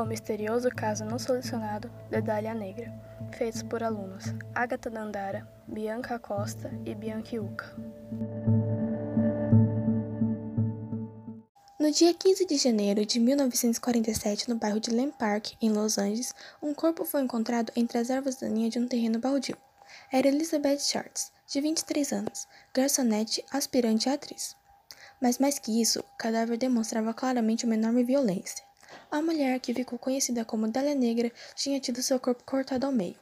O misterioso caso não solucionado de Dália Negra, feitos por alunos Agatha Dandara, Bianca Costa e Bianchi Uca. No dia 15 de janeiro de 1947, no bairro de Lem Park, em Los Angeles, um corpo foi encontrado entre as ervas daninhas de um terreno baldio. Era Elizabeth Shorts, de 23 anos, garçonete, aspirante à atriz. Mas mais que isso, o cadáver demonstrava claramente uma enorme violência. A mulher, que ficou conhecida como Dália Negra, tinha tido seu corpo cortado ao meio.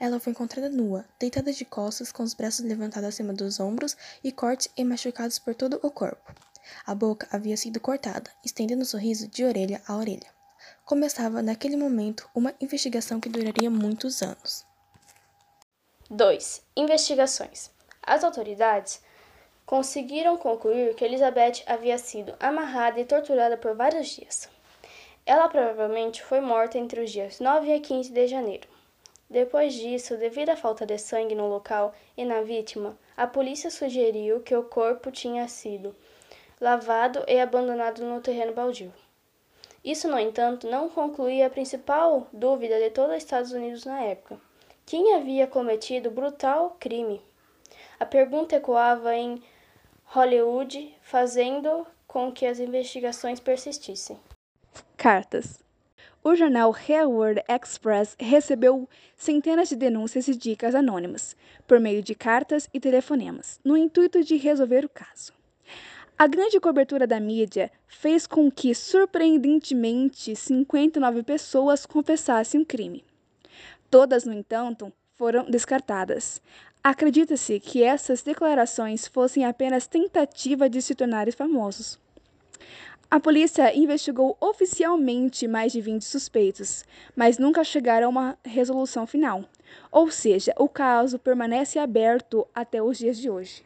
Ela foi encontrada nua, deitada de costas, com os braços levantados acima dos ombros e cortes e machucados por todo o corpo. A boca havia sido cortada, estendendo o sorriso de orelha a orelha. Começava, naquele momento, uma investigação que duraria muitos anos. 2. Investigações. As autoridades conseguiram concluir que Elizabeth havia sido amarrada e torturada por vários dias. Ela provavelmente foi morta entre os dias 9 e 15 de janeiro. Depois disso, devido à falta de sangue no local e na vítima, a polícia sugeriu que o corpo tinha sido lavado e abandonado no terreno baldio. Isso, no entanto, não concluía a principal dúvida de todos os Estados Unidos na época: quem havia cometido brutal crime? A pergunta ecoava em Hollywood, fazendo com que as investigações persistissem. Cartas. O jornal Hayward Express recebeu centenas de denúncias e dicas anônimas, por meio de cartas e telefonemas, no intuito de resolver o caso. A grande cobertura da mídia fez com que, surpreendentemente, 59 pessoas confessassem o crime. Todas, no entanto, foram descartadas. Acredita-se que essas declarações fossem apenas tentativa de se tornarem famosos. A polícia investigou oficialmente mais de 20 suspeitos, mas nunca chegaram a uma resolução final. Ou seja, o caso permanece aberto até os dias de hoje.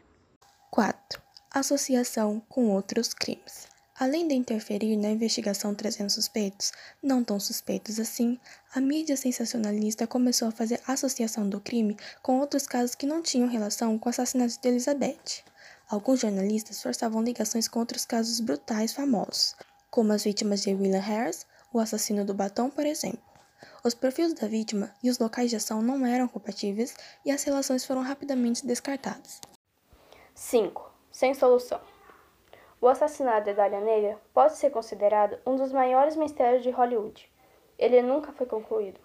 4. Associação com outros crimes. Além de interferir na investigação trazendo suspeitos, não tão suspeitos assim, a mídia sensacionalista começou a fazer associação do crime com outros casos que não tinham relação com o assassinato de Elizabeth. Alguns jornalistas forçavam ligações com outros casos brutais famosos, como as vítimas de William Harris, o assassino do batom, por exemplo. Os perfis da vítima e os locais de ação não eram compatíveis e as relações foram rapidamente descartadas. 5. Sem solução. O assassinato de Dália Negra pode ser considerado um dos maiores mistérios de Hollywood. Ele nunca foi concluído.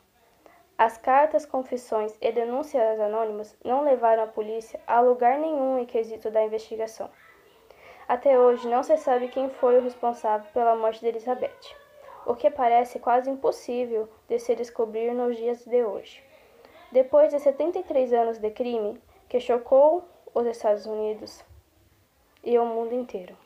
As cartas, confissões e denúncias anônimas não levaram a polícia a lugar nenhum em quesito da investigação. Até hoje não se sabe quem foi o responsável pela morte de Elizabeth, o que parece quase impossível de se descobrir nos dias de hoje. Depois de 73 anos de crime que chocou os Estados Unidos e o mundo inteiro.